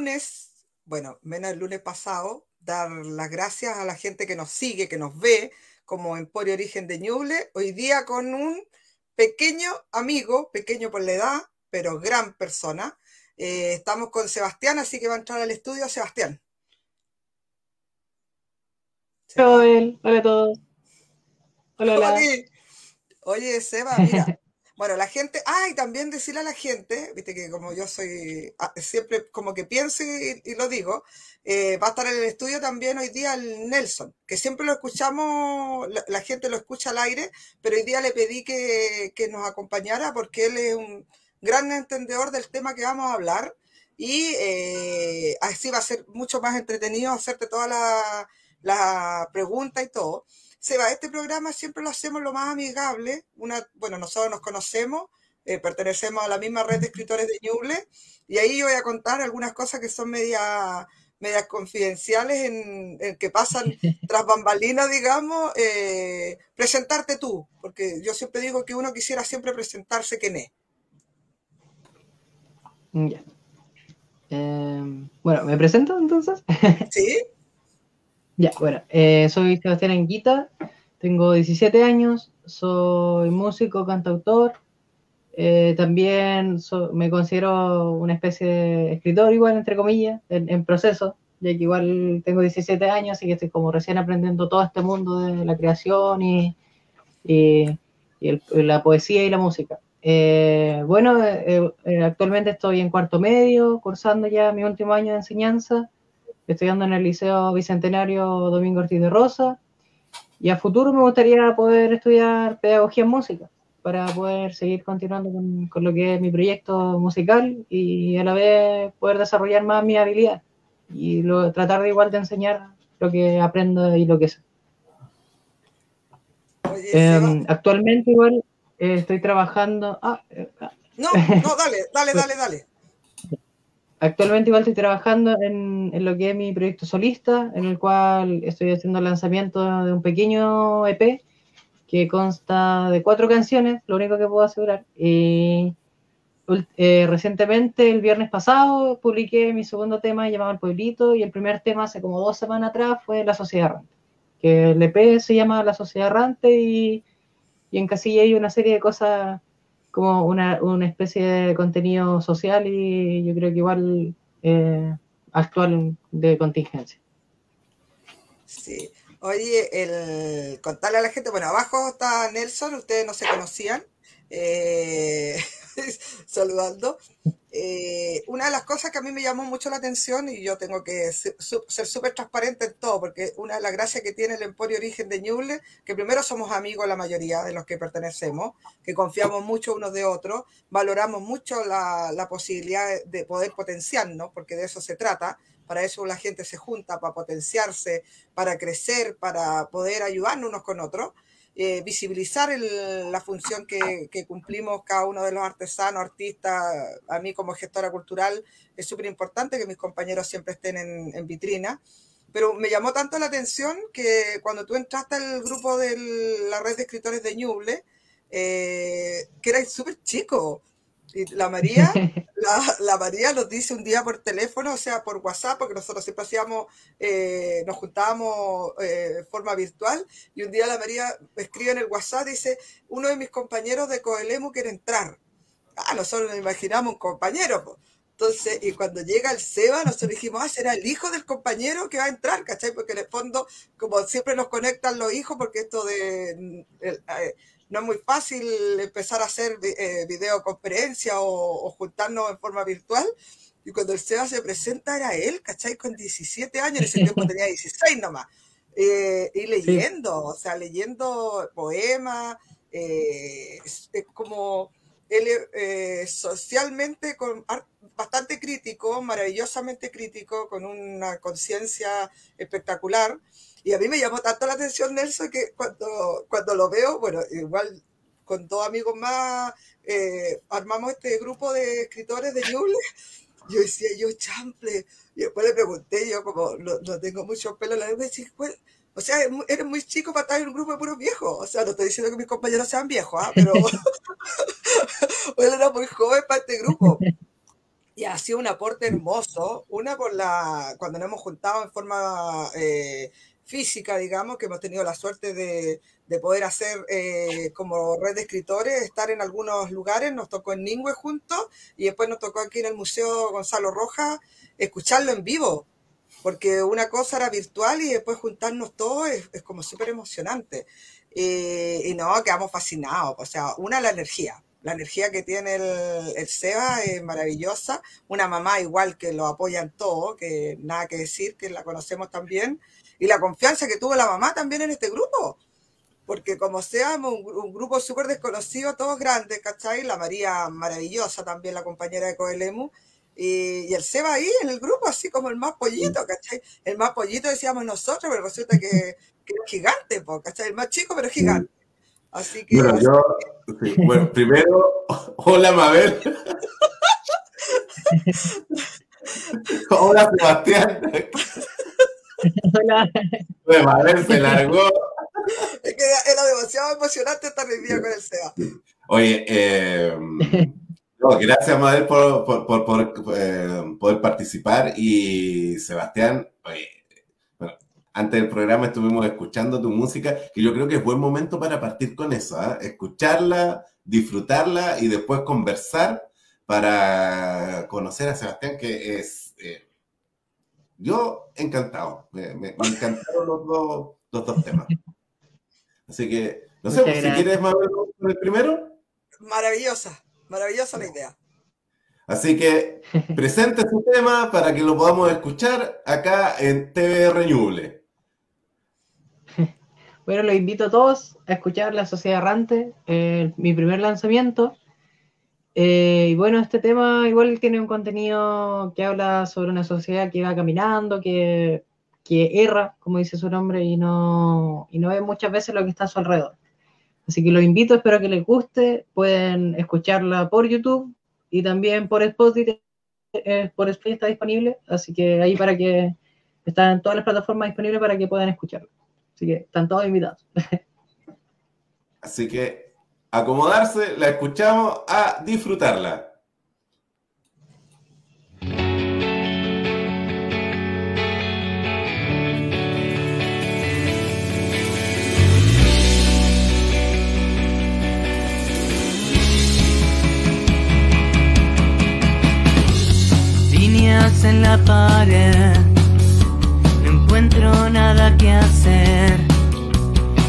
lunes, bueno, menos el lunes pasado, dar las gracias a la gente que nos sigue, que nos ve, como Emporio Origen de Ñuble, hoy día con un pequeño amigo, pequeño por la edad, pero gran persona. Eh, estamos con Sebastián, así que va a entrar al estudio Sebastián. Hola, hola a todos. Hola, hola. Oye, Seba, mira, Bueno, la gente, ah, y también decirle a la gente, viste que como yo soy, ah, siempre como que pienso y, lo digo, eh, va a estar en el estudio también hoy día el Nelson, que siempre lo escuchamos, la, gente lo escucha al aire, pero hoy día le pedí que, nos acompañara porque él es un gran entendedor del tema que vamos a hablar y eh, así va a ser mucho más entretenido hacerte toda la, la pregunta y todo. Seba, este programa siempre lo hacemos lo más amigable. Una, bueno, nosotros nos conocemos, eh, pertenecemos a la misma red de escritores de Ñuble, y ahí yo voy a contar algunas cosas que son medias medias confidenciales en, que pasan tras bambalinas, digamos, eh, presentarte tú, porque yo siempre digo que uno quisiera siempre presentarse quién es. Ya. Em, bueno, ¿me presento entonces? Sí. Ya, bueno, eh, soy Sebastián Anguita, tengo 17 años, soy músico, cantautor, eh, también me considero una especie de escritor igual, entre comillas, en, proceso, ya que igual tengo 17 años y que estoy como recién aprendiendo todo este mundo de la creación y, la poesía y la música. Eh, bueno, actualmente estoy en cuarto medio, cursando ya mi último año de enseñanza estudiando en el Liceo Bicentenario Domingo Ortiz de Rosa. Y a futuro me gustaría poder estudiar pedagogía en música para poder seguir continuando con, lo que es mi proyecto musical y a la vez poder desarrollar más mi habilidad y tratar de igual de enseñar lo que aprendo y lo que sé. Em, actualmente igual eh, estoy trabajando... Ah, eh, ah. no, no, dale, dale, dale, dale. Actualmente igual estoy trabajando en, lo que es mi proyecto solista, en el cual estoy haciendo el lanzamiento de un pequeño EP que consta de cuatro canciones, lo único que puedo asegurar. Y eh, recientemente, el viernes pasado, publiqué mi segundo tema llamado El Pueblito y el primer tema hace como dos semanas atrás fue La Sociedad Errante, que el EP se llama La Sociedad Errante y, y en casilla hay una serie de cosas como una, una, especie de contenido social y yo creo que igual eh, actual de contingencia. Sí. Oye, el contarle a la gente, bueno, abajo está Nelson, ustedes no se conocían, eh, saludando. Eh, una de las cosas que a mí me llamó mucho la atención, y yo tengo que ser súper transparente en todo, porque una de las gracias que tiene el Emporio Origen de Ñuble, que primero somos amigos la mayoría de los que pertenecemos, que confiamos mucho unos de otros, valoramos mucho la, la posibilidad de poder potenciarnos, porque de eso se trata, para eso la gente se junta, para potenciarse, para crecer, para poder ayudarnos unos con otros. Eh, visibilizar la función que, cumplimos cada uno de los artesanos, artistas, a mí como gestora cultural es súper importante que mis compañeros siempre estén en, vitrina. Pero me llamó tanto la atención que cuando tú entraste al grupo de la red de escritores de Ñuble, eh, que eras súper chico, y la María, la, María nos dice un día por teléfono, o sea, por WhatsApp, porque nosotros siempre hacíamos, eh, nos juntábamos eh, de forma virtual, y un día la María escribe en el WhatsApp, dice, uno de mis compañeros de Coelemu quiere entrar. Ah, nosotros nos imaginamos un compañero. Entonces, y cuando llega el Seba, nosotros dijimos, ah, será el hijo del compañero que va a entrar, ¿cachai? Porque en el fondo, como siempre nos conectan los hijos, porque esto de... Eh, no es muy fácil empezar a hacer eh, videoconferencia o, juntarnos en forma virtual. Y cuando el Seba se presenta era él, ¿cachai? Con 17 años, en ese tiempo tenía 16 nomás. Eh, y leyendo, o sea, leyendo poemas, eh, como él eh, socialmente con, bastante crítico, maravillosamente crítico, con una conciencia espectacular. Y a mí me llamó tanto la atención Nelson que cuando, cuando lo veo, bueno, igual con dos amigos más, eh, armamos este grupo de escritores de Ñuble. Yo decía, yo chample. Y después le pregunté, yo como no, tengo mucho pelo, le dije, pues, o sea, eres muy chico para estar en un grupo de puros viejos. O sea, no estoy diciendo que mis compañeros sean viejos, ¿ah? pero él era muy joven para este grupo. y ha sido un aporte hermoso. Una por la, cuando nos hemos juntado en forma eh, física, digamos, que hemos tenido la suerte de, de poder hacer eh, como red de escritores, estar en algunos lugares, nos tocó en Ningüe juntos y después nos tocó aquí en el Museo Gonzalo Rojas escucharlo en vivo, porque una cosa era virtual y después juntarnos todos es, como súper emocionante. Eh, y no, quedamos fascinados, o sea, una la energía, la energía que tiene el, el, Seba es maravillosa. Una mamá igual que lo apoya en todo, que nada que decir, que la conocemos también. Y la confianza que tuvo la mamá también en este grupo porque como seamos un, grupo súper desconocido, todos grandes, ¿cachai? La María maravillosa también, la compañera de Coelemu, y, y, el Seba ahí en el grupo, así como el más pollito, ¿cachai? El más pollito decíamos nosotros, pero resulta que, que es gigante, ¿cachai? El más chico, pero gigante. Así que... Bueno, yo, sí, bueno primero, hola Mabel. hola Sebastián. Hola. Pues Mabel se largó es que era demasiado emocionante estar el día con el SEA. Oye, eh, gracias, Madel, por, por, por, por eh, poder participar. Y Sebastián, oye, bueno, antes del programa estuvimos escuchando tu música, que yo creo que es buen momento para partir con eso, ¿eh? escucharla, disfrutarla y después conversar para conocer a Sebastián, que es... Yo encantado, me, me, me encantaron los dos, los dos temas. Así que, no sé, si quieres más con el primero. Maravillosa, maravillosa la idea. Así que presente su tema para que lo podamos escuchar acá en TV Reñuble. Bueno, los invito a todos a escuchar La Sociedad Errante, eh, mi primer lanzamiento. Eh, y bueno, este tema igual tiene un contenido que habla sobre una sociedad que va caminando, que que erra, como dice su nombre, y no, y no ve muchas veces lo que está a su alrededor. Así que los invito, espero que les guste. Pueden escucharla por YouTube y también por Spotify. Eh, por Spotify está disponible, así que ahí para que están todas las plataformas disponibles para que puedan escucharla. Así que están todos invitados. Así que acomodarse, la escuchamos a disfrutarla. en la pared. No encuentro nada que hacer.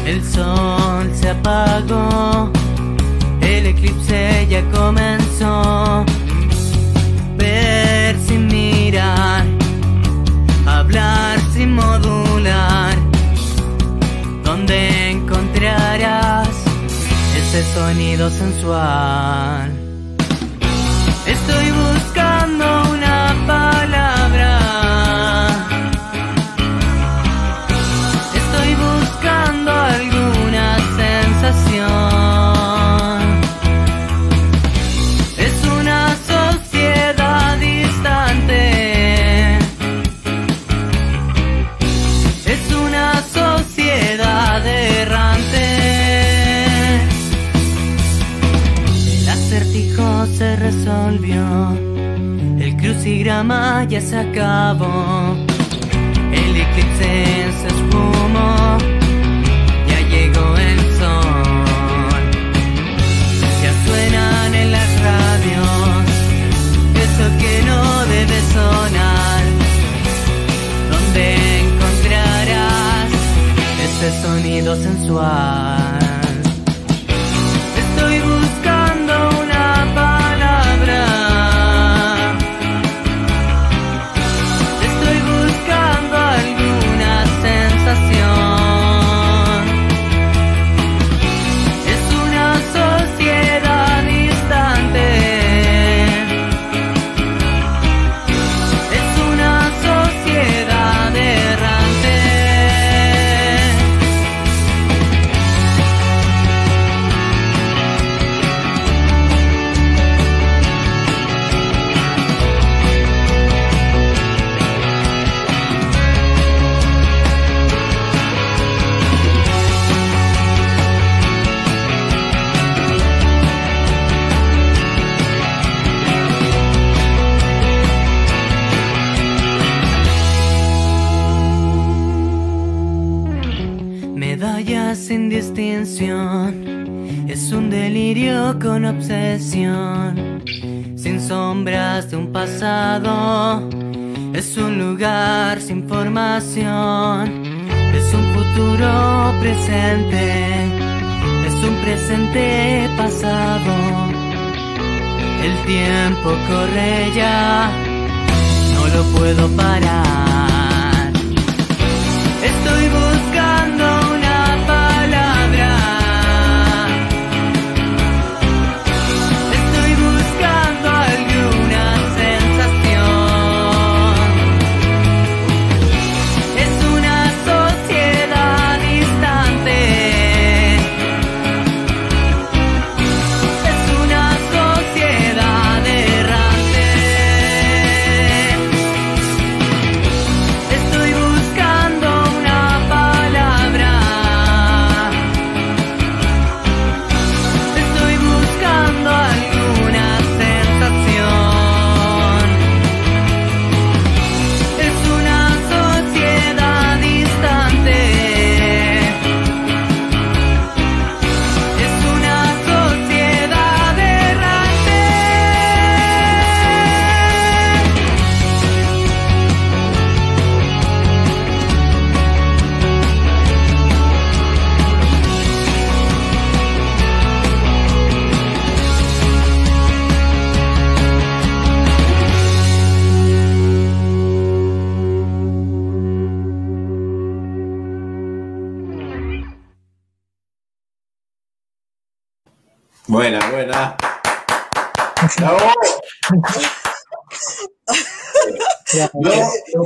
El sol se apagó. Ya comenzó. Ver sin mirar. Hablar sin modular. Donde encontrarás ese sonido sensual. Ya se acabó. El eclipse se esfumó. Ya llegó el sol. Ya suenan en las radios. Eso que no debe sonar. Donde encontrarás ese sonido sensual. Es un futuro presente, es un presente pasado. El tiempo corre ya, no lo puedo parar.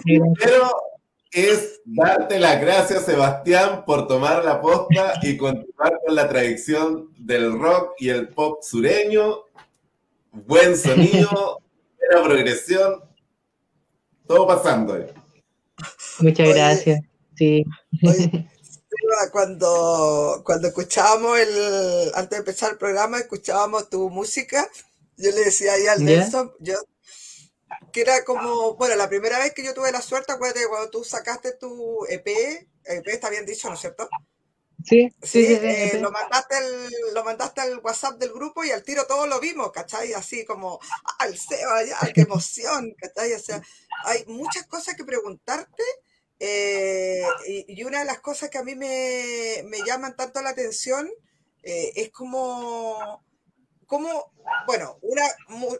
Primero es darte las gracias, Sebastián, por tomar la posta y continuar con la tradición del rock y el pop sureño. Buen sonido, buena progresión, todo pasando. Muchas Oye. gracias. Sí. Oye, Seba, cuando, cuando escuchábamos el, antes de empezar el programa, escuchábamos tu música, yo le decía ahí al. Nelson, yo, que era como, bueno, la primera vez que yo tuve la suerte, acuérdate, cuando tú sacaste tu EP, EP está bien dicho, ¿no es cierto? Sí, sí, Sí, sí, eh, sí. lo mandaste al, lo mandaste al WhatsApp del grupo y al tiro todos lo vimos, ¿cachai? Así como, el Seba, ya, qué emoción, ¿cachai? O sea, hay muchas cosas que preguntarte eh, y, y una de las cosas que a mí me, me llaman tanto la atención eh, es como, como, bueno, una,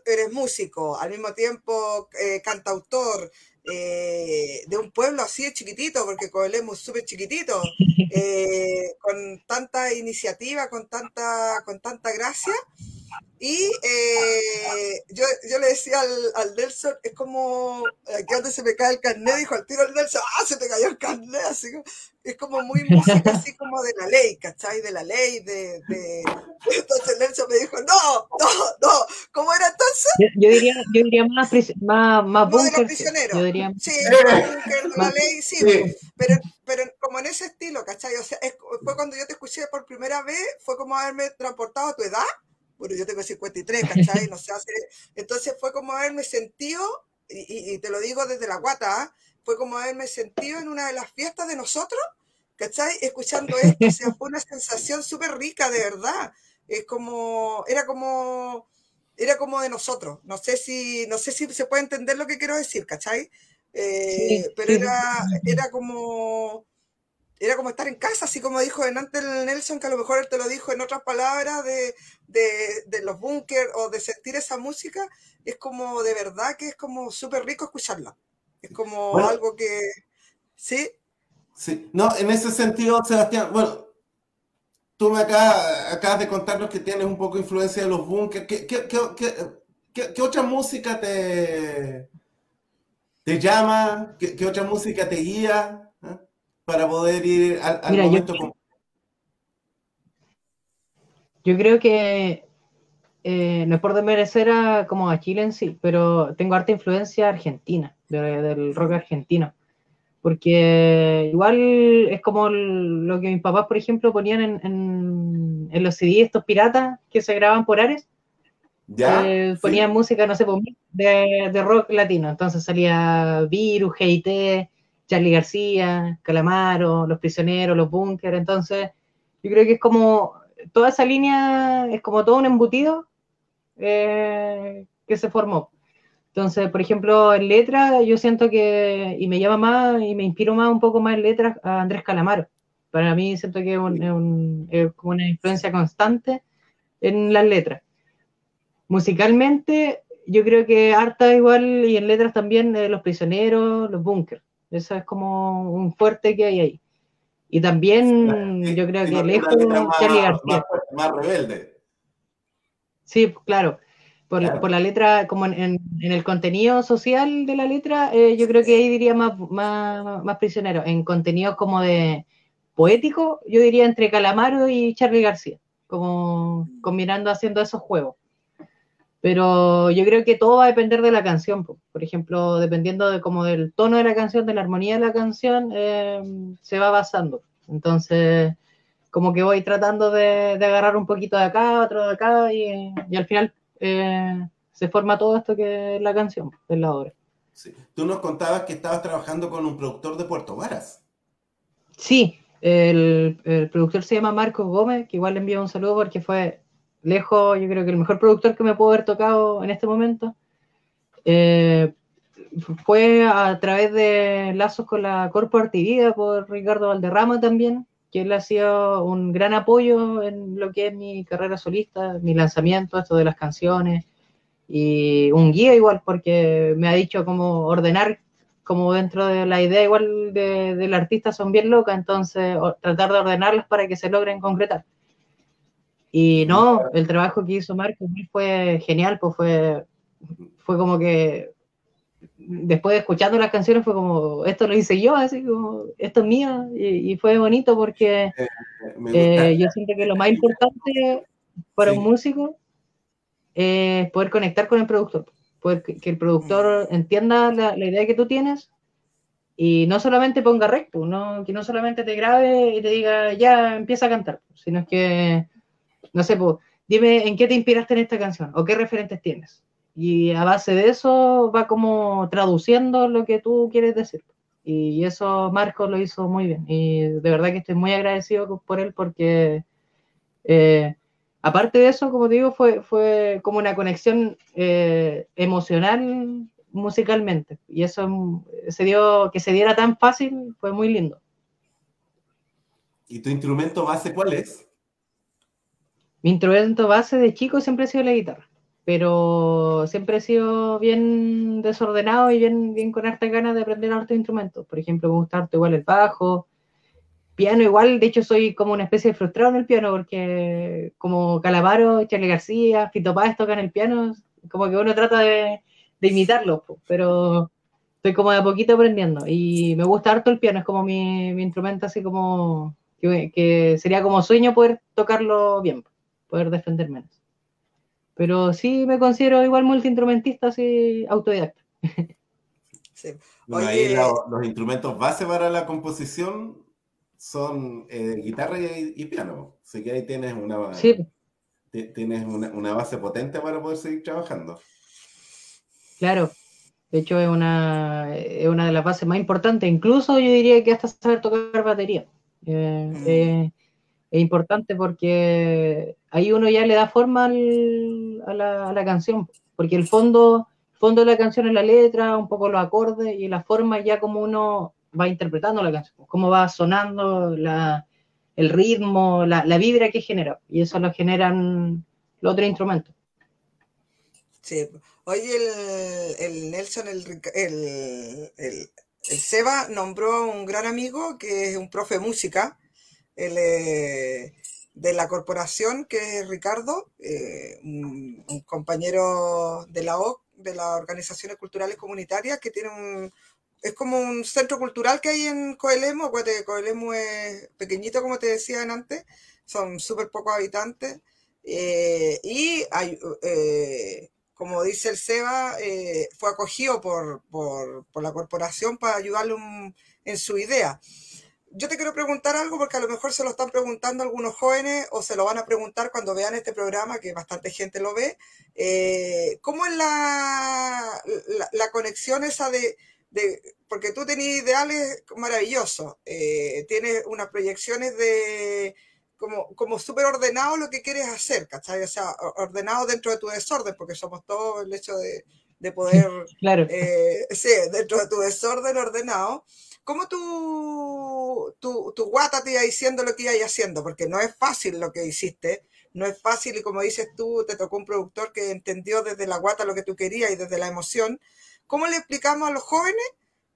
eres músico, al mismo tiempo eh, cantautor, eh, de un pueblo así de chiquitito, porque Coelemu es súper chiquitito, eh, con tanta iniciativa, con tanta, con tanta gracia. Y eh, yo, yo le decía al, al Nelson, es como, aquí donde se me cae el carnet, dijo al tiro el Nelson, ¡ah, se te cayó el carnet! Así, es como muy música así como de la ley, ¿cachai? De la ley, de... de... Entonces Nelson me dijo, no, no, no, ¿cómo era entonces? Yo, yo diría, yo diría más, pris- más, más No de los búnker, sí. prisioneros. Yo diría, Sí, de la ley, sí, Sí. pero, pero como en ese estilo, ¿cachai? O sea, es- fue cuando yo te escuché por primera vez, fue como haberme transportado a tu edad. Bueno, yo tengo 53, ¿cachai? No sé, hace- entonces fue como haberme sentido, y, y- te lo digo desde la guata, ¿ah? fue como haberme sentido en una de las fiestas de nosotros, ¿cachai? Escuchando esto, o sea, fue una sensación súper rica, de verdad. Es como, era como, era como de nosotros. No sé si, no sé si se puede entender lo que quiero decir, ¿cachai? Eh, Sí, pero sí, era, era como, era como estar en casa, así como dijo delante el Nelson, que a lo mejor él te lo dijo en otras palabras de, de, de los búnker o de sentir esa música, es como de verdad que es como súper rico escucharla. Es como Bueno. algo que, ¿sí? Sí, no, en ese sentido, Sebastián, bueno, tú me acá- acabas de contarnos que tienes un poco de influencia de los bunkers. ¿Qué, qué, qué, qué- qué- qué otra música te, te llama? ¿Qué, qué otra música te guía? Para poder ir al, al Mira, yo- momento. con- yo creo que eh, no es por desmerecer a, como a Chile en sí, pero tengo harta influencia argentina, de- del rock argentino. Porque igual es como el- lo que mis papás, por ejemplo, ponían en, en- en los CD estos piratas que se grababan por Ares. ¿Ya? eh, Sí. ponían música, no sé, pues, de, de rock latino. Entonces salía Virus, GIT, Charlie García, Calamaro, Los Prisioneros, Los Bunkers. Entonces, yo creo que es como toda esa línea es como todo un embutido eh, que se formó. Entonces, por ejemplo, en letras, yo siento que, y me llama más, y me inspiro más un poco más en letras a Andrés Calamaro. Para mí siento que es un- es como una influencia constante en las letras. Musicalmente, yo creo que harta igual, y en letras también, eh, Los Prisioneros, Los Bunkers. Eso es como un fuerte que hay ahí. Y también, Sí, yo creo que lejos, más, Charlie García. más rebelde. Sí, claro. Por, Claro. por la letra, como en, en- en el contenido social de la letra, eh, yo creo que ahí diría más, más, más prisionero. En contenidos como de poético, yo diría entre Calamaro y Charlie García, como combinando, haciendo esos juegos. Pero yo creo que todo va a depender de la canción. po. Por ejemplo, dependiendo de como del tono de la canción, de la armonía de la canción, eh, se va basando. Entonces, como que voy tratando de, de agarrar un poquito de acá, otro de acá, y, y al final eh, se forma todo esto que es la canción, es la obra. Sí. Tú nos contabas que estabas trabajando con un productor de Puerto Varas. Sí, el, el productor se llama Marcos Gómez, que igual le envío un saludo porque fue lejos, yo creo que el mejor productor que me pudo haber tocado en este momento. Eh, fue a través de lazos con la Corpo Artivida por Ricardo Valderrama también, que él ha sido un gran apoyo en lo que es mi carrera solista, mi lanzamiento, esto de las canciones, y un guía igual, porque me ha dicho cómo ordenar, como dentro de la idea igual de- del artista son bien locas, entonces tratar de ordenarlas para que se logren concretar. Y no, el trabajo que hizo Marco fue genial, pues fue, fue como que después de escuchando las canciones fue como, esto lo hice yo, así como, esto es mío, y, y fue bonito porque Eh, yo siento que lo más importante para Sí. un músico es poder conectar con el productor, poder que, que el productor entienda la, la idea que tú tienes y no solamente ponga recto, no, que no solamente te grabe y te diga ya empieza a cantar, sino que, no sé, pues, dime en qué te inspiraste en esta canción o qué referentes tienes. Y a base de eso va como traduciendo lo que tú quieres decir. Y eso Marcos lo hizo muy bien. Y de verdad que estoy muy agradecido por él porque, eh, aparte de eso, como te digo, fue, fue como una conexión eh, emocional musicalmente. Y eso mm, se dio, que se diera tan fácil, fue muy lindo. ¿Y tu instrumento base cuál es? Mi instrumento base de chico siempre ha sido la guitarra, pero siempre he sido bien desordenado y bien, bien con hartas ganas de aprender hartos instrumentos. Por ejemplo, me gusta harto igual el bajo, piano igual, de hecho soy como una especie de frustrado en el piano, porque como Calamaro, Charlie García, Fito Páez tocan el piano, como que uno trata de, de imitarlos, pero estoy como de a poquito aprendiendo y me gusta harto el piano, es como mi, instrumento así como que sería como sueño poder tocarlo bien, poder defenderme. en eso. Pero sí me considero igual multiinstrumentista, así autodidacta. Sí. Bueno, Oye. ahí lo- los instrumentos base para la composición son eh, guitarra y, y piano. Así que ahí tienes una, Sí, ti- tienes una, una base potente para poder seguir trabajando. claro. De hecho, es una, es una de las bases más importantes. Incluso yo diría que hasta saber tocar batería. Eh, Mm. eh, es importante porque ahí uno ya le da forma a, la, a canción. Porque el fondo, fondo de la canción es la letra, un poco los acordes y la forma ya como uno va interpretando la canción, cómo va sonando el ritmo, la, vibra que genera. Y eso lo generan los otros instrumentos. Sí. Oye, el, el Nelson, el, el, Seba nombró un gran amigo que es un profe de música eh, de la corporación, que es Ricardo, eh, un, compañero de la OC, de las Organizaciones Culturales Comunitarias, que tiene un... Es como un centro cultural que hay en Coelemo. Acuérdate que Coelemo es pequeñito, como te decían antes, son súper pocos habitantes. eh, y eh, como dice el Seba, eh, fue acogido por, por, por la corporación para ayudarle en su idea. Yo te quiero preguntar algo porque a lo mejor se lo están preguntando algunos jóvenes o se lo van a preguntar cuando vean este programa, que bastante gente lo ve. Eh, ¿Cómo es la, la, la conexión esa de, de- porque tú tenías ideales maravillosos, eh, tienes unas proyecciones de como, como súper ordenado lo que quieres hacer, ¿cachai? O sea, ordenado dentro de tu desorden, porque somos todos el hecho de, de poder, Claro. eh, sí, dentro de tu desorden ordenado. ¿Cómo tu, tu, tu guata te iba diciendo lo que iba haciendo? Porque no es fácil lo que hiciste, no es fácil y como dices tú, te tocó un productor que entendió desde la guata lo que tú querías y desde la emoción. ¿Cómo le explicamos a los jóvenes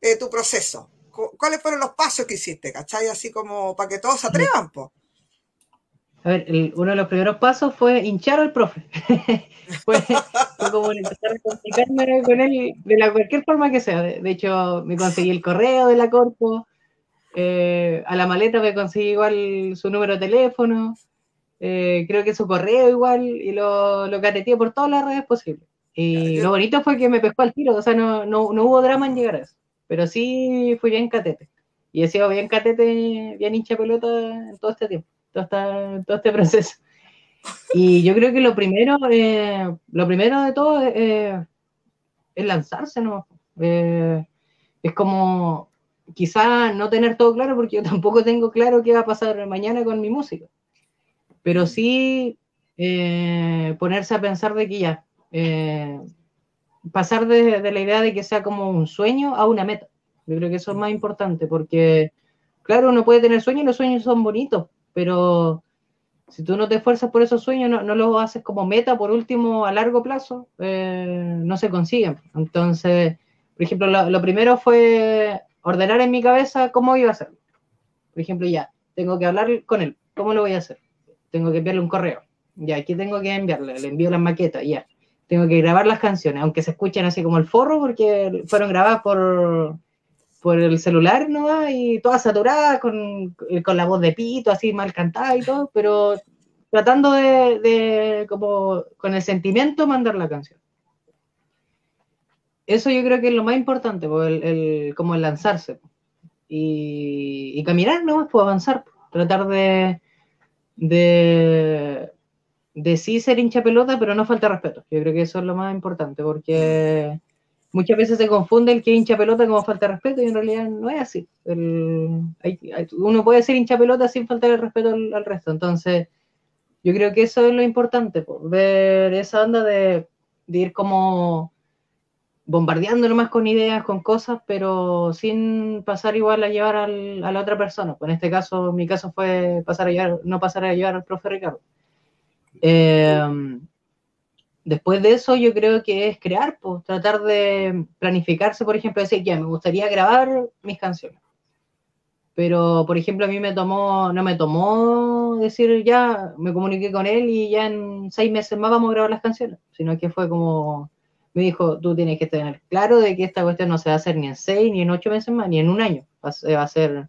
eh, tu proceso? Cu- ¿Cuáles fueron los pasos que hiciste? ¿Cachai? Así como para que todos se atrevan, po. A ver, el- uno de los primeros pasos fue hinchar al profe. fue, fue como empezar a comunicarme con él de la cualquier forma que sea. De, de hecho, me conseguí el correo de la Corpo. eh, a la maleta me conseguí igual su número de teléfono. eh, creo que su correo igual. Y lo, lo cateteé por todas las redes posibles. Y lo bonito fue que me pescó al tiro. O sea, no, no, no hubo drama en llegar a eso. Pero sí fui bien catete. Y he sido bien catete, bien hincha pelota en todo este tiempo todo, esta- todo este proceso. Y yo creo que lo primero, eh, lo primero de todo eh, es lanzarse, ¿no? Eh, es como quizá no tener todo claro, porque yo tampoco tengo claro qué va a pasar mañana con mi música, pero sí eh, ponerse a pensar de que ya, eh, pasar de, de la idea de que sea como un sueño a una meta. Yo creo que eso es más importante, porque claro, uno puede tener sueños y los sueños son bonitos, pero si tú no te esfuerzas por esos sueños, no, los haces como meta, por último, a largo plazo, eh, no se consiguen. Entonces, por ejemplo, lo, lo primero fue ordenar en mi cabeza cómo iba a hacer. Por ejemplo, ya, tengo que hablar con él, ¿cómo lo voy a hacer? Tengo que enviarle un correo, ya, aquí tengo que enviarle, le envío las maquetas, ya. Tengo que grabar las canciones, aunque se escuchen así como el forro, porque fueron grabadas por, por el celular, ¿no? Y todas saturadas, con, con la voz de pito, así mal cantada y todo, pero tratando de, como, con el sentimiento, mandar la canción. Eso yo creo que es lo más importante, po, el, como el lanzarse. Y, caminar nomás, pues avanzar, tratar de, de, de sí ser hincha pelota, pero no falta respeto. Yo creo que eso es lo más importante, porque muchas veces se confunde el que hincha pelota como falta de respeto y en realidad no es así. El- hay- hay- uno puede ser hincha pelota sin faltar el respeto al, al resto. Entonces, yo creo que eso es lo importante, po, ver esa onda de, de ir como bombardeando nomás con ideas, con cosas, pero sin pasar igual a llevar al- a la otra persona. Pues en este caso, mi caso fue pasar a llevar, no pasar a llevar al profe Ricardo. Eh, Después de eso, yo creo que es crear, pues, tratar de planificarse, por ejemplo, decir, ya, me gustaría grabar mis canciones. Pero, por ejemplo, a mí me no me tomó decir, ya, me comuniqué con él y ya en seis meses más vamos a grabar las canciones, sino que fue como, me dijo, tú tienes que tener claro de que esta cuestión no se va a hacer ni en seis, ni en ocho meses más, ni en un año. Va a ser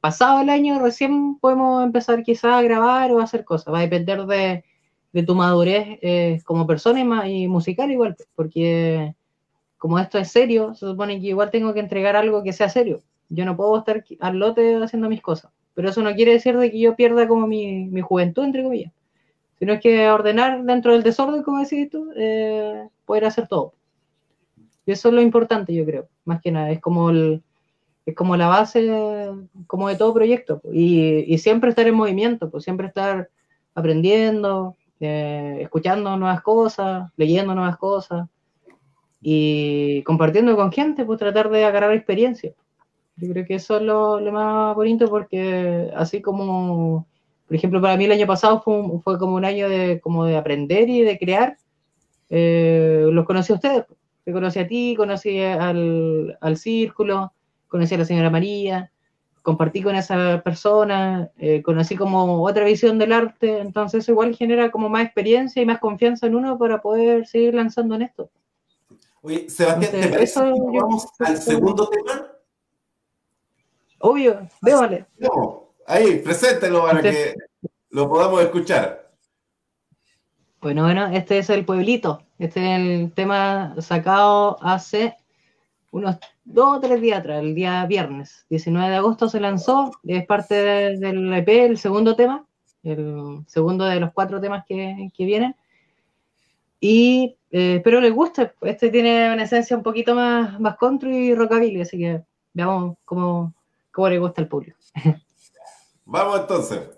pasado el año, recién podemos empezar quizás a grabar o a hacer cosas. Va a depender de, de tu madurez eh, como persona y, musical igual, porque como esto es serio, se supone que igual tengo que entregar algo que sea serio. Yo no puedo estar al lote haciendo mis cosas. Pero eso no quiere decir de que yo pierda como mi, mi juventud, entre comillas. Sino que ordenar dentro del desorden, como decís tú, eh, poder hacer todo. Y eso es lo importante, yo creo. Más que nada, es como el, es como la base como de todo proyecto. po. Y, y siempre estar en movimiento, pues siempre estar aprendiendo, eh, escuchando nuevas cosas, leyendo nuevas cosas y compartiendo con gente, pues tratar de agarrar experiencia. Yo creo que eso es lo, lo más bonito porque así como, por ejemplo, para mí el año pasado fue, un- fue como un año de, como de aprender y de crear, eh, los conocí a ustedes. pues. Te conocí a ti, conocí al, al círculo, conocí a la señora María, compartí con esa persona, eh, conocí como otra visión del arte, entonces eso igual genera como más experiencia y más confianza en uno para poder seguir lanzando en esto. Oye, Sebastián, ¿te parece eso que yo- vamos al segundo tema? Obvio, déjale. No, ahí, preséntelo para Entonces- que lo podamos escuchar. Bueno, bueno, este es el pueblito. Este es el tema sacado hace unos dos o tres días atrás, el día viernes, 19 de agosto se lanzó, es parte de- del EP, el segundo tema, el segundo de los cuatro temas que, que vienen. Y eh, espero les guste. Este tiene una esencia un poquito más, más country y rockabilly, así que veamos cómo, cómo le gusta al público. Vamos entonces.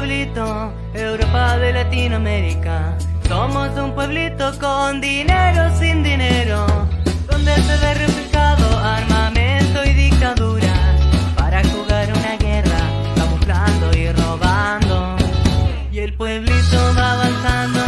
Pueblito, Europa de Latinoamérica. Somos un pueblito con dinero sin dinero, donde se ve reflejado armamento y dictadura para jugar una guerra, camuflando y robando. Y el pueblito va avanzando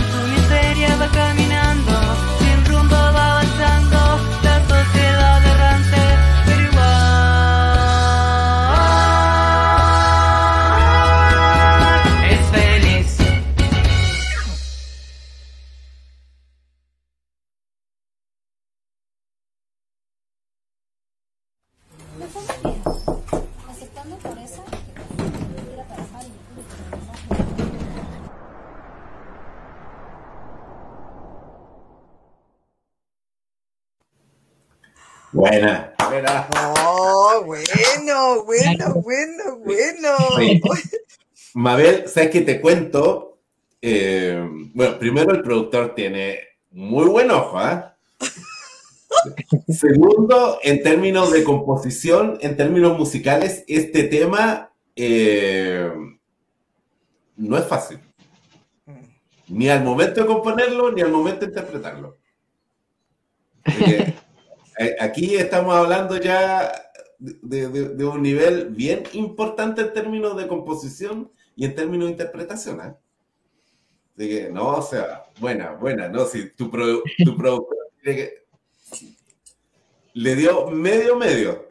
bueno, bueno, bueno. Mabel, ¿sabes qué te cuento? Eh, bueno, primero el productor tiene muy buen ojo, ¿ah? Segundo, en términos de composición, en términos musicales, este tema eh, no es fácil. Ni al momento de componerlo, ni al momento de interpretarlo. Porque, eh, aquí estamos hablando ya de, de- de un nivel bien importante en términos de composición y en términos de interpretación. Así que, no, o sea, buena, buena, ¿no? Si tu, produ- tu productor le dio medio, medio.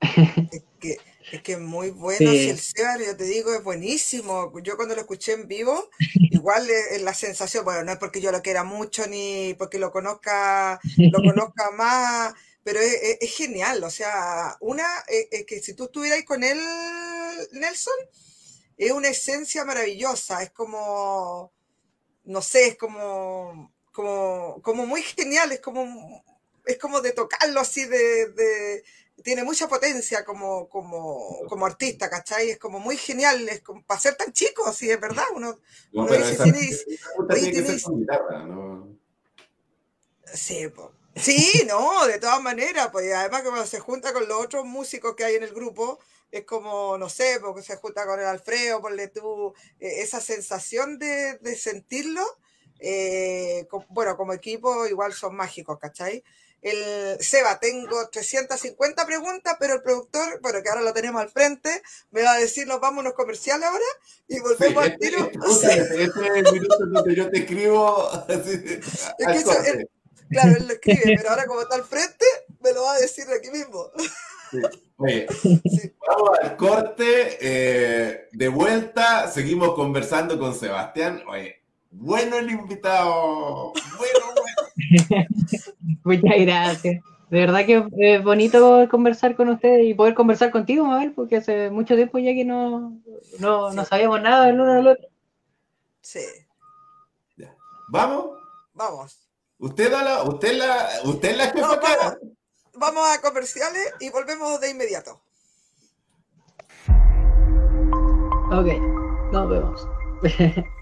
Es que, es que es muy bueno. Sí. Si el Seba, yo te digo, es buenísimo. Yo cuando lo escuché en vivo, igual es, es la sensación, bueno, no es porque yo lo quiera mucho ni porque lo conozca, lo conozca más, pero es, es- genial. O sea, una, es, es que si tú estuvieras con él, Nelson, es una esencia maravillosa. Es como, no sé, es como, como, como muy genial, es como, es como de tocarlo así de, de- tiene mucha potencia como, como, como artista, ¿cachai? Es como muy genial, es como para ser tan chico, así es verdad, uno, No, Uno dice, esa, tiene- esa oye, tienes- guitarra, ¿no? sí, po. Sí, no, de todas maneras, pues además que cuando se junta con los otros músicos que hay en el grupo, es como, no sé, porque se junta con el Alfredo, ponle tú, eh, esa sensación de, de sentirlo, eh, bueno, como equipo igual son mágicos, ¿cachai? El Seba, tengo 350 preguntas, pero el productor, bueno, que ahora lo tenemos al frente, me va a decir, nos vamos a unos comerciales ahora y Sí, volvemos al tiro. este- este- este es el minuto donde yo te escribo así, que eso. Claro, él lo escribe, pero ahora como está al frente, me lo va a decir aquí mismo. Sí. Oye, Sí. vamos al corte. eh, de vuelta, seguimos conversando con Sebastián. Oye, bueno el invitado. Bueno, bueno. Muchas gracias. De verdad que es bonito conversar con ustedes y poder conversar contigo, Mabel, porque hace mucho tiempo ya que no, no, no sabíamos nada del uno del otro. Sí, Ya. Vamos. vamos. Usted, da la, usted, la, usted es la jefa No, vamos, vamos a comerciales y volvemos de inmediato. Ok, nos vemos.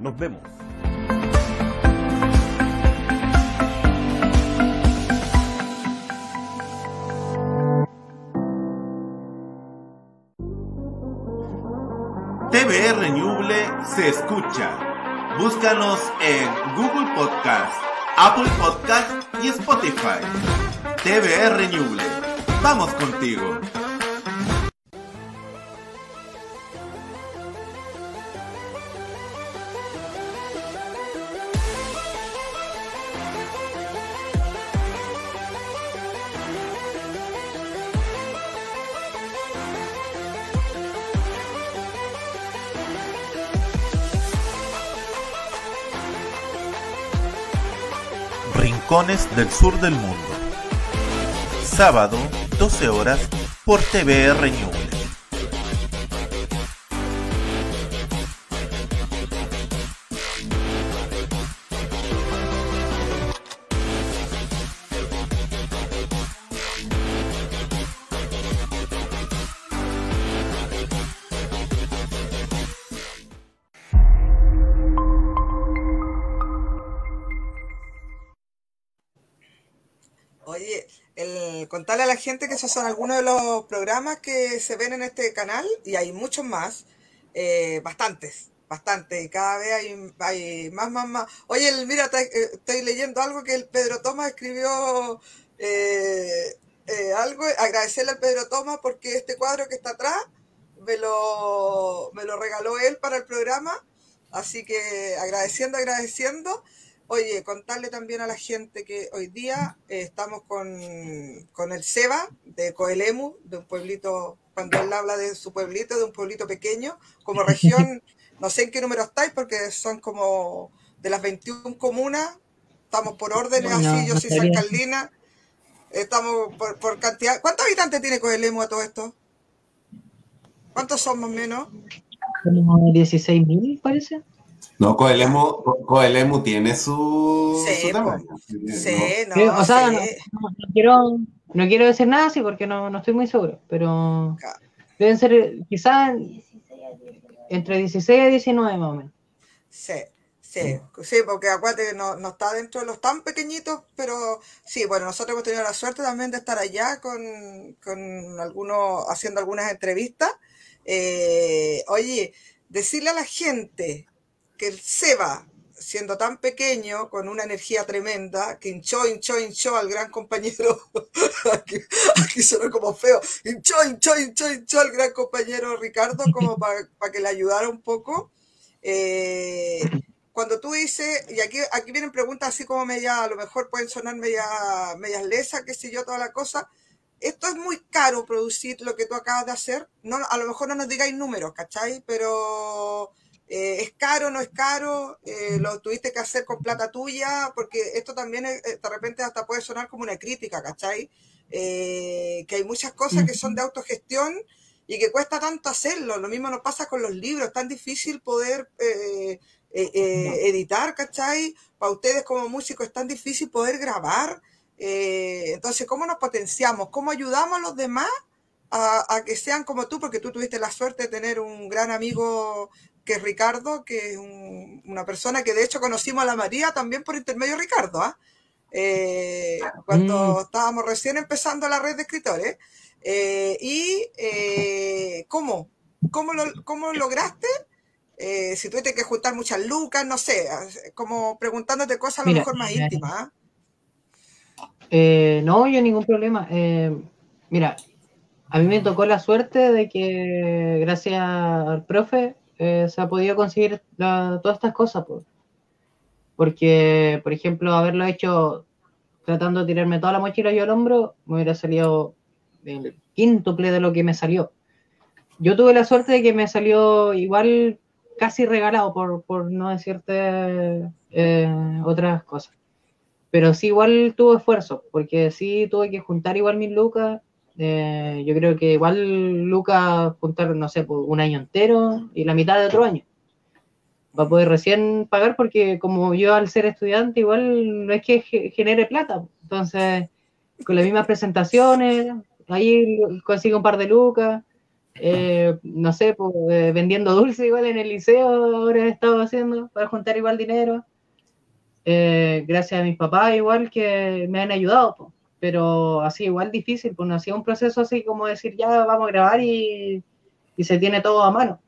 Nos vemos. TVR Ñuble se escucha. Búscanos en Google Podcast, Apple Podcast y Spotify. TVR Ñuble. Vamos contigo. Rincones del Sur del Mundo. Sábado, 12 horas, por TVR Ñuble. Que esos son algunos de los programas que se ven en este canal y hay muchos más, eh, bastantes, bastantes, y cada vez hay, más, más, más. Oye, mira, eh, estoy leyendo algo que el Pedro Tomás escribió, eh, eh, algo, agradecerle al Pedro Tomás porque este cuadro que está atrás me lo, me lo regaló él para el programa, así que agradeciendo, agradeciendo. Oye, contarle también a la gente que hoy día eh, estamos con, con el Seba de Coelemu, de un pueblito, cuando él habla de su pueblito, de un pueblito pequeño, como región, no sé en qué número estáis, porque son como de las 21 comunas, estamos por órdenes No, así, yo soy San. Carlina, estamos por, por cantidad. ¿Cuántos habitantes tiene Coelemu a todo esto? ¿Cuántos son más o menos? Como 16.000, parece. No, Coelemu, Coelemu tiene su, Sí, su tamaño. Sí, no, Sí, o sea, sí. no, no- no quiero, no quiero decir nada así porque no, no estoy muy seguro, pero deben ser quizás entre 16 y 19 más o menos. Sí, sí, sí, porque acuérdate que no, no está dentro de los tan pequeñitos, pero sí, bueno, nosotros hemos tenido la suerte también de estar allá con, con algunos, haciendo algunas entrevistas. Eh, oye, decirle a la gente que el Seba, siendo tan pequeño, con una energía tremenda, que hinchó, hinchó, hinchó al gran compañero, aquí, aquí suena como feo, hinchó, hinchó, hinchó, hinchó al gran compañero Ricardo como para que le ayudara un poco. Eh, cuando tú dices, y aquí, aquí vienen preguntas así como media, a lo mejor pueden sonar media, medias lesas, qué sé yo, toda la cosa. Esto es muy caro producir lo que tú acabas de hacer. No, a lo mejor no nos digáis números, ¿cachai? Pero eh, es caro, no es caro, eh, lo tuviste que hacer con plata tuya, porque esto también es- eh, de repente hasta puede sonar como una crítica, ¿cachai? Eh, que hay muchas cosas que son de autogestión y que cuesta tanto hacerlo. Lo mismo nos pasa con los libros, es tan difícil poder editar, ¿cachai? Para ustedes como músicos es tan difícil poder grabar. Entonces, ¿cómo nos potenciamos? ¿Cómo ayudamos a los demás a, a que sean como tú? Porque tú tuviste la suerte de tener un gran amigo que es Ricardo, que es un- una persona que de hecho conocimos a la María también por intermedio de Ricardo, ¿ah? Eh, cuando estábamos recién empezando la red de escritores. Eh, y eh, ¿cómo? ¿Cómo, lo, cómo lograste? Eh, si tuviste que juntar muchas lucas, no sé, como preguntándote cosas a lo Mira, mejor más íntimas. ¿ah? Eh, no, yo ningún problema. Eh, mira, a mí me tocó la suerte de que gracias al profe eh, se ha podido conseguir la- todas estas cosas. pues. Porque, por ejemplo, haberlo hecho tratando de tirarme toda la mochila yo al hombro, me hubiera salido el quíntuple de lo que me salió. Yo tuve la suerte de que me salió igual casi regalado, por, por no decirte eh, otras cosas. Pero sí, igual tuvo esfuerzo, porque sí tuve que juntar igual mis lucas. Eh, yo creo que igual lucas juntar, no sé, por un año entero y la mitad de otro año. Va a poder recién pagar porque como yo al ser estudiante igual no es que ge- genere plata. Entonces, con las mismas presentaciones, ahí consigo un par de lucas. Eh, no sé, pues, eh, vendiendo dulce igual en el liceo, ahora he estado haciendo para juntar igual dinero. Eh, gracias a mis papás igual que me han ayudado. Pero así igual difícil, pues no hacía un proceso así como decir ya vamos a grabar y, y se tiene todo a mano.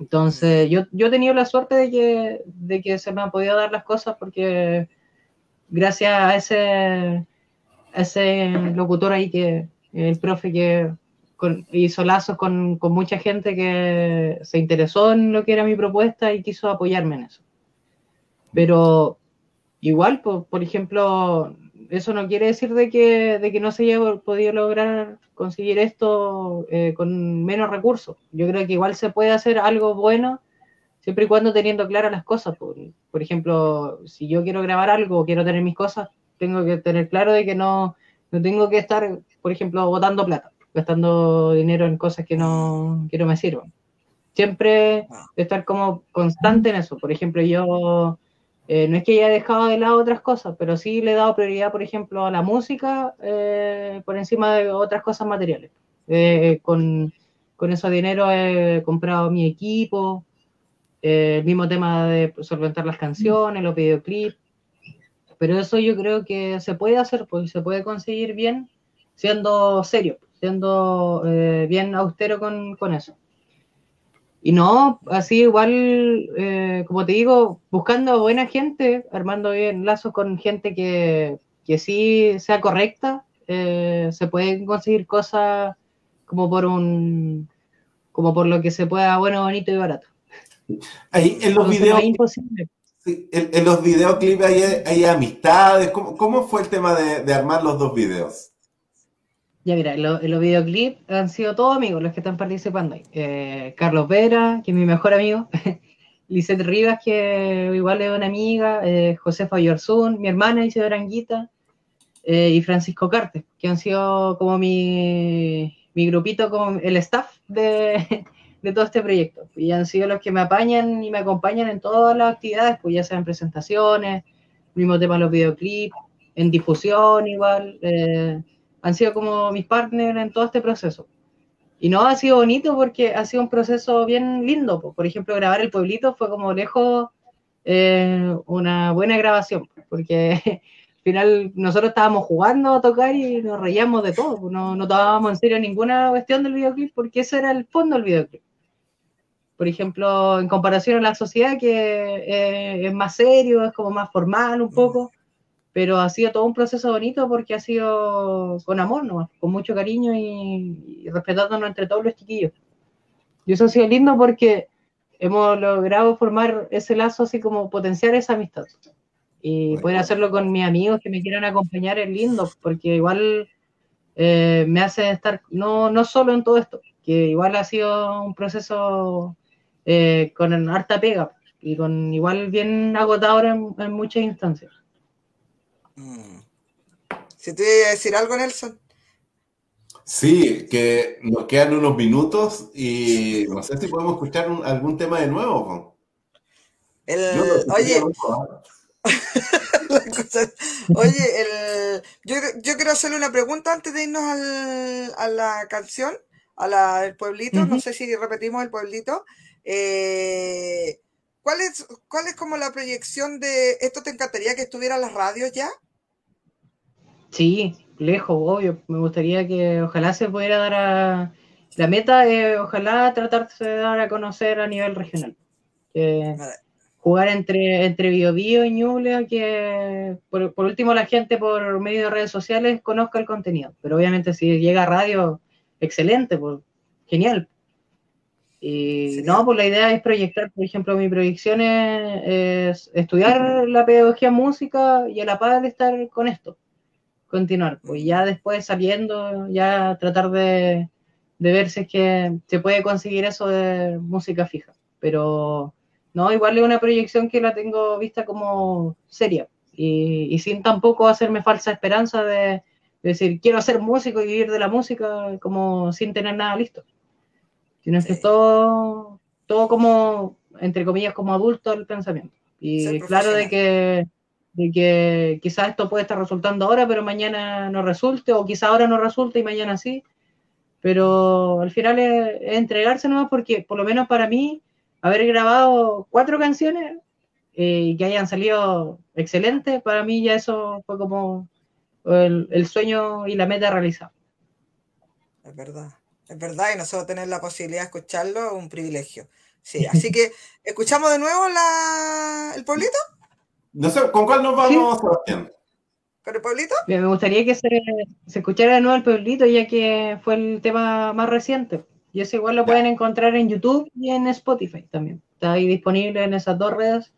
Entonces yo, yo he tenido la suerte de que, de que se me han podido dar las cosas porque gracias a ese, a ese locutor ahí que el profe que con- hizo lazos con, con mucha gente que se interesó en lo que era mi propuesta y quiso apoyarme en eso. Pero igual, por, por ejemplo, eso no quiere decir de que, de que no se haya podido lograr conseguir esto eh, con menos recursos. Yo creo que igual se puede hacer algo bueno siempre y cuando teniendo claras las cosas. Por, por ejemplo, si yo quiero grabar algo o quiero tener mis cosas, tengo que tener claro de que no, no tengo que estar, por ejemplo, botando plata, gastando dinero en cosas que no, que no me sirvan. Siempre estar como constante en eso. Por ejemplo, yo eh, no es que haya dejado de lado otras cosas, pero sí le he dado prioridad, por ejemplo, a la música eh, por encima de otras cosas materiales. Eh, con, con dinero he comprado mi equipo, el mismo tema de solventar las canciones, los videoclips. Pero eso yo creo que se puede hacer, pues se puede conseguir bien siendo serio, siendo bien austero con, con eso. Y no, así igual, eh, como te digo, buscando buena gente, armando bien lazos con gente que, que sí sea correcta, eh, se pueden conseguir cosas como por un, como por lo que se pueda bueno, bonito y barato. Ahí en los videos, no es imposible. sí, en, en los videoclips hay, hay amistades. ¿Cómo, cómo fue el tema de, de armar los dos videos? Ya mira, lo- los videoclips han sido todos amigos los que están participando ahí. Eh, Carlos Vera, que es mi mejor amigo, Lisette Rivas, que igual es una amiga, eh, Josefa Yorzún, mi hermana Isidora Anguita, eh, y Francisco Cartes, que han sido como mi, mi grupito, como el staff de, de todo este proyecto. Y han sido los que me apañan y me acompañan en todas las actividades, pues ya sean presentaciones, mismo tema los videoclips, en difusión igual. eh, han sido como mis partners en todo este proceso. Y no, ha sido bonito porque ha sido un proceso bien lindo. po. Por ejemplo, grabar El Pueblito fue como lejos eh, una buena grabación, porque al final nosotros estábamos jugando a tocar y nos reíamos de todo. No, no tomábamos en serio ninguna cuestión del videoclip porque ese era el fondo del videoclip. Por ejemplo, en comparación a la sociedad que eh, es más serio, es como más formal un poco, pero ha sido todo un proceso bonito porque ha sido con amor, ¿no? con mucho cariño y, y respetándonos entre todos los chiquillos. Y eso ha sido lindo porque hemos logrado formar ese lazo, así como potenciar esa amistad. Y poder hacerlo con mis amigos que me quieran acompañar es lindo, porque igual eh, me hace estar no, no solo en todo esto, que igual ha sido un proceso eh, con harta pega y con igual bien agotador en, en muchas instancias. Mm. Si te iba a decir algo, Nelson. Sí, que nos quedan unos minutos y no sé si podemos escuchar un- algún tema de nuevo. El, oye, oye, el, yo, yo quiero hacerle una pregunta antes de irnos al- a la canción, a la del pueblito. No sé si repetimos el pueblito. Eh, ¿cuál es, ¿Cuál es como la proyección de esto? ¿Te encantaría que estuviera las radios ya? Sí, lejos, obvio. Me gustaría que ojalá se pudiera dar a... La meta es ojalá tratarse de dar a conocer a nivel regional. Jugar entre, entre Biobío y Ñuble, que por, por último la gente por medio de redes sociales conozca el contenido. Pero obviamente si llega a radio, excelente, pues genial. Y Sí. no, pues la idea es proyectar, por ejemplo, mi proyección es, es estudiar la pedagogía en música y a la par estar con esto continuar. Pues ya después saliendo, ya tratar de, de ver si es que se puede conseguir eso de música fija. pero no, igual es una proyección que la tengo vista como seria y, y sin tampoco hacerme falsa esperanza de, de decir, quiero ser músico y vivir de la música como sin tener nada listo. Sino que es todo, todo como, entre comillas, como adulto el pensamiento. Y Ser claro de que, de que quizás esto puede estar resultando ahora, pero mañana no resulte, o quizás ahora no resulte y mañana sí. Pero al final es, es entregarse nomás porque, por lo menos para mí, haber grabado cuatro canciones eh, y que hayan salido excelentes, para mí ya eso fue como el, el sueño y la meta realizada. Es verdad, es verdad, y nosotros tener la posibilidad de escucharlo es un privilegio. Sí, así que escuchamos de nuevo la... el pueblito, No sé, ¿con cuál nos vamos, Sebastián? con el pueblito. Me me gustaría que se, se escuchara de nuevo el pueblito, ya que fue el tema más reciente. Y eso igual lo Ya. pueden encontrar en YouTube y en Spotify también. Está ahí disponible en esas dos redes.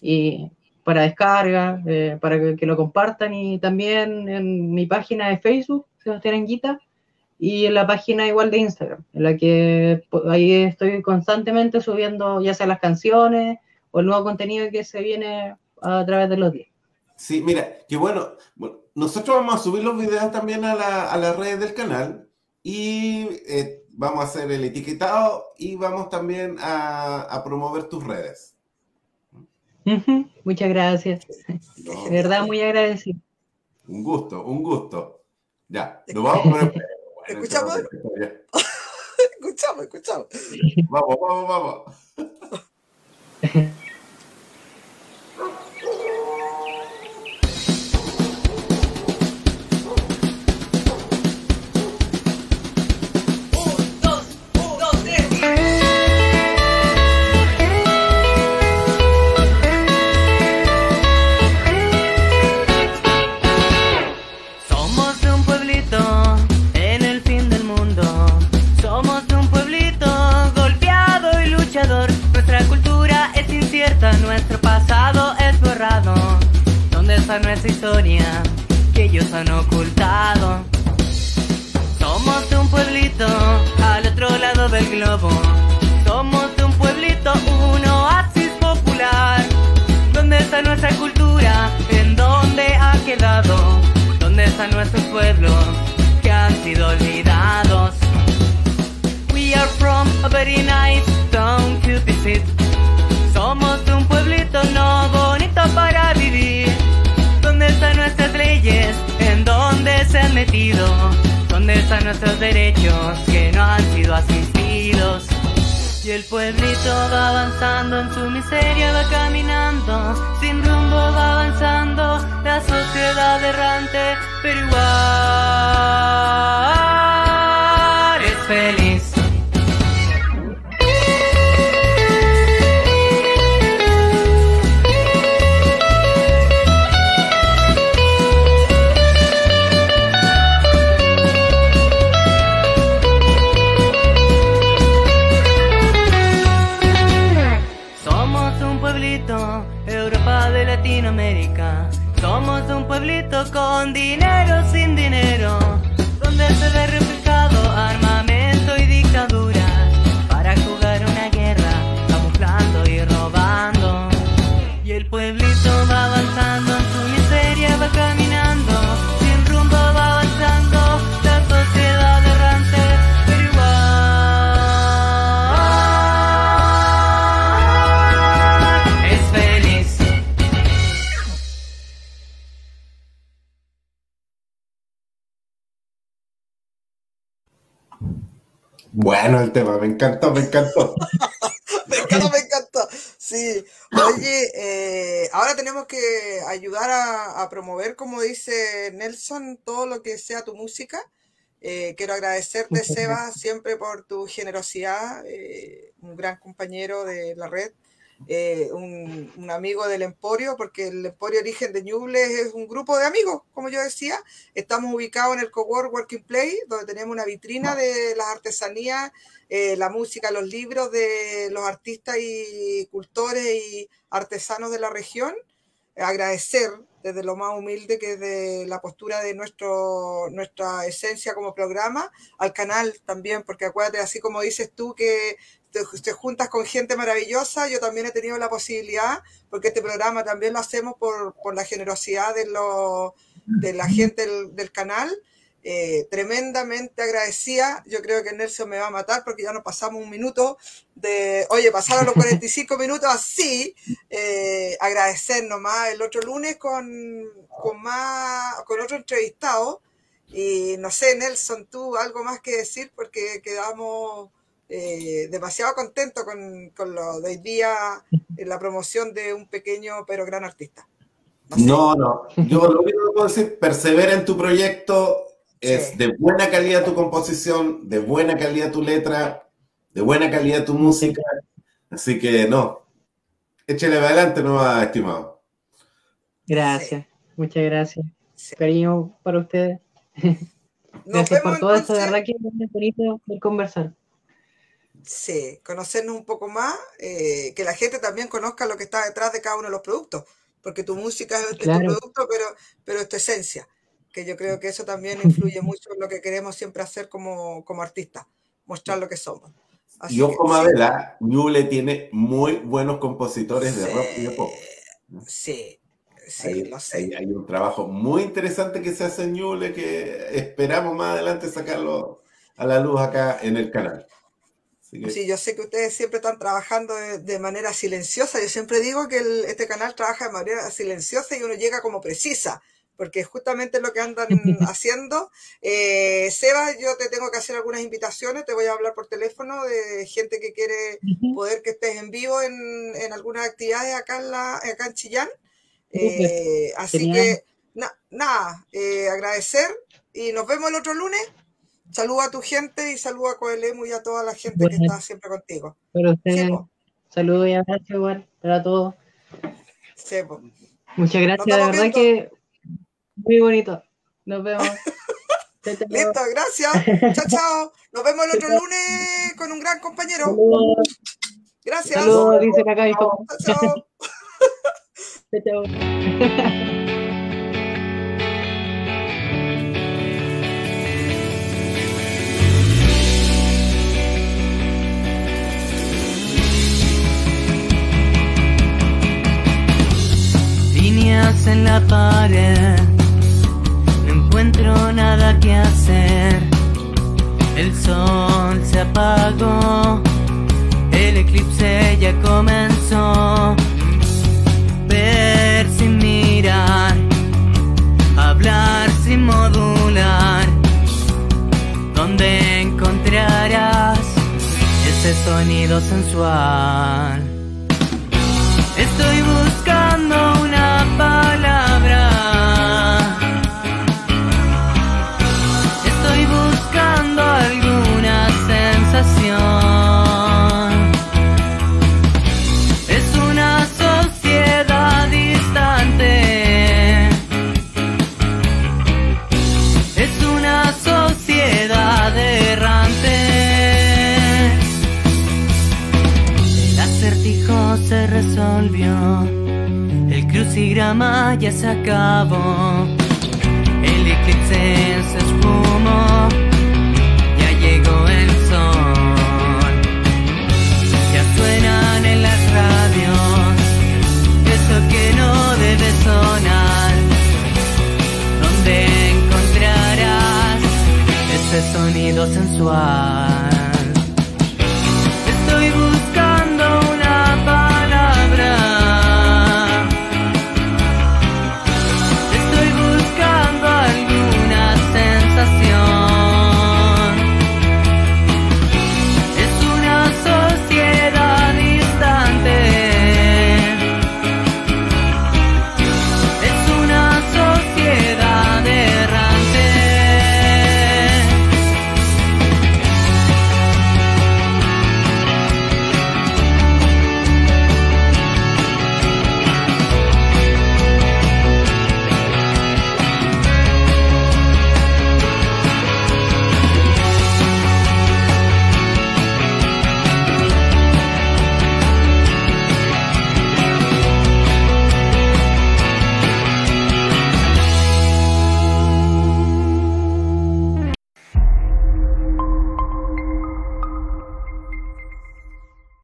Y para descarga, eh, para que, que lo compartan. Y también en mi página de Facebook, Sebastián Anguita, y en la página igual de Instagram, en la que ahí estoy constantemente subiendo ya sea las canciones o el nuevo contenido que se viene a través de los días. Sí, mira, qué bueno. Bueno, nosotros vamos a subir los videos también a, la, a las redes del canal y eh, vamos a hacer el etiquetado y vamos también a, a promover tus redes. Muchas gracias. ¿no? De verdad, muy agradecido. Un gusto, un gusto. Ya, nos vamos con el... Bueno, ¿Escuchamos? Escuchamos, escuchamos. Vamos, vamos, vamos. ¿Dónde están nuestros derechos que no han sido asistidos? Y el pueblito va avanzando en su miseria, va caminando, sin rumbo va avanzando, la sociedad errante, pero igual Bueno, el tema, me encantó, me encantó. Me encanta, me encanta. Sí. Oye, eh, ahora tenemos que ayudar a, a promover, como dice Nelson, todo lo que sea tu música. Eh, quiero agradecerte, Seba, siempre por tu generosidad, eh, un gran compañero de la red, eh, un, amigo del Emporio, porque el Emporio Origen de Ñuble es un grupo de amigos, como yo decía. Estamos ubicados en el Cowork Working Play, donde tenemos una vitrina de las artesanías, eh, la música, los libros de los artistas y cultores y artesanos de la región. Agradecer desde lo más humilde que es de la postura de nuestro, nuestra esencia como programa, al canal también, porque acuérdate, así como dices tú que te, juntas con gente maravillosa. Yo también he tenido la posibilidad, porque este programa también lo hacemos por, por la generosidad de, los de la gente del, del canal. Eh, tremendamente agradecida. Yo creo que Nelson me va a matar porque ya nos pasamos un minuto de, oye, pasaron los 45 minutos así. Eh, agradecer nomás el otro lunes con, con, más, con otro entrevistado. Y no sé, Nelson, tú algo más que decir porque quedamos eh, demasiado contentos con, con lo de hoy día en la promoción de un pequeño pero gran artista. No sé. No, no. Yo lo único que puedo decir, persevera en tu proyecto. Es Sí. de buena calidad tu composición, de buena calidad tu letra, de buena calidad tu música. Así que no. Échale adelante, no estimado. Gracias, muchas gracias. Sí. Cariño para ustedes. Nos Gracias por todo esto, de verdad que es bonito conversar. Sí, conocernos un poco más, eh, que la gente también conozca lo que está detrás de cada uno de los productos, porque tu música es, es tu Claro. producto, pero, pero es tu esencia, que yo creo que eso también influye mucho en lo que queremos siempre hacer como, como artistas, mostrar lo que somos. Así Y que, ojo, sí, Mabela, Ñuble tiene muy buenos compositores de rock y de pop. sí, sí, Hay, lo sé. hay- hay un trabajo muy interesante que se hace en Ñuble que esperamos más adelante sacarlo a la luz acá en el canal. Que, Sí, yo sé que ustedes siempre están trabajando de, de manera silenciosa. Yo siempre digo que el- este canal trabaja de manera silenciosa y uno llega como precisa, porque es justamente lo que andan haciendo. Eh, Seba, yo te tengo que hacer algunas invitaciones, te voy a hablar por teléfono de gente que quiere poder que estés en vivo en, en algunas actividades acá en, la, acá en Chillán. Eh, así Genial. que, na- nada, eh, agradecer y nos vemos el otro lunes. Saluda a tu gente y saluda a Coelemu y a toda la gente que está siempre contigo. Para ustedes, saludos y abrazos igual para todos. Muchas gracias, de verdad viendo. que muy bonito. Nos vemos. Listo, gracias. Chao, chao. Nos vemos el otro lunes con un gran compañero. Saludos, Gracias. saludos, dicen acá mis Chao, chao. Chao, En la pared, no encuentro nada que hacer. El sol se apagó, el eclipse ya comenzó. Ver sin mirar, hablar sin modular. ¿Dónde encontrarás ese sonido sensual? resolvió, el crucigrama ya se acabó, el eclipse se esfumó, ya llegó el sol, ya suenan en las radios, eso que no debe sonar, donde encontrarás ese sonido sensual.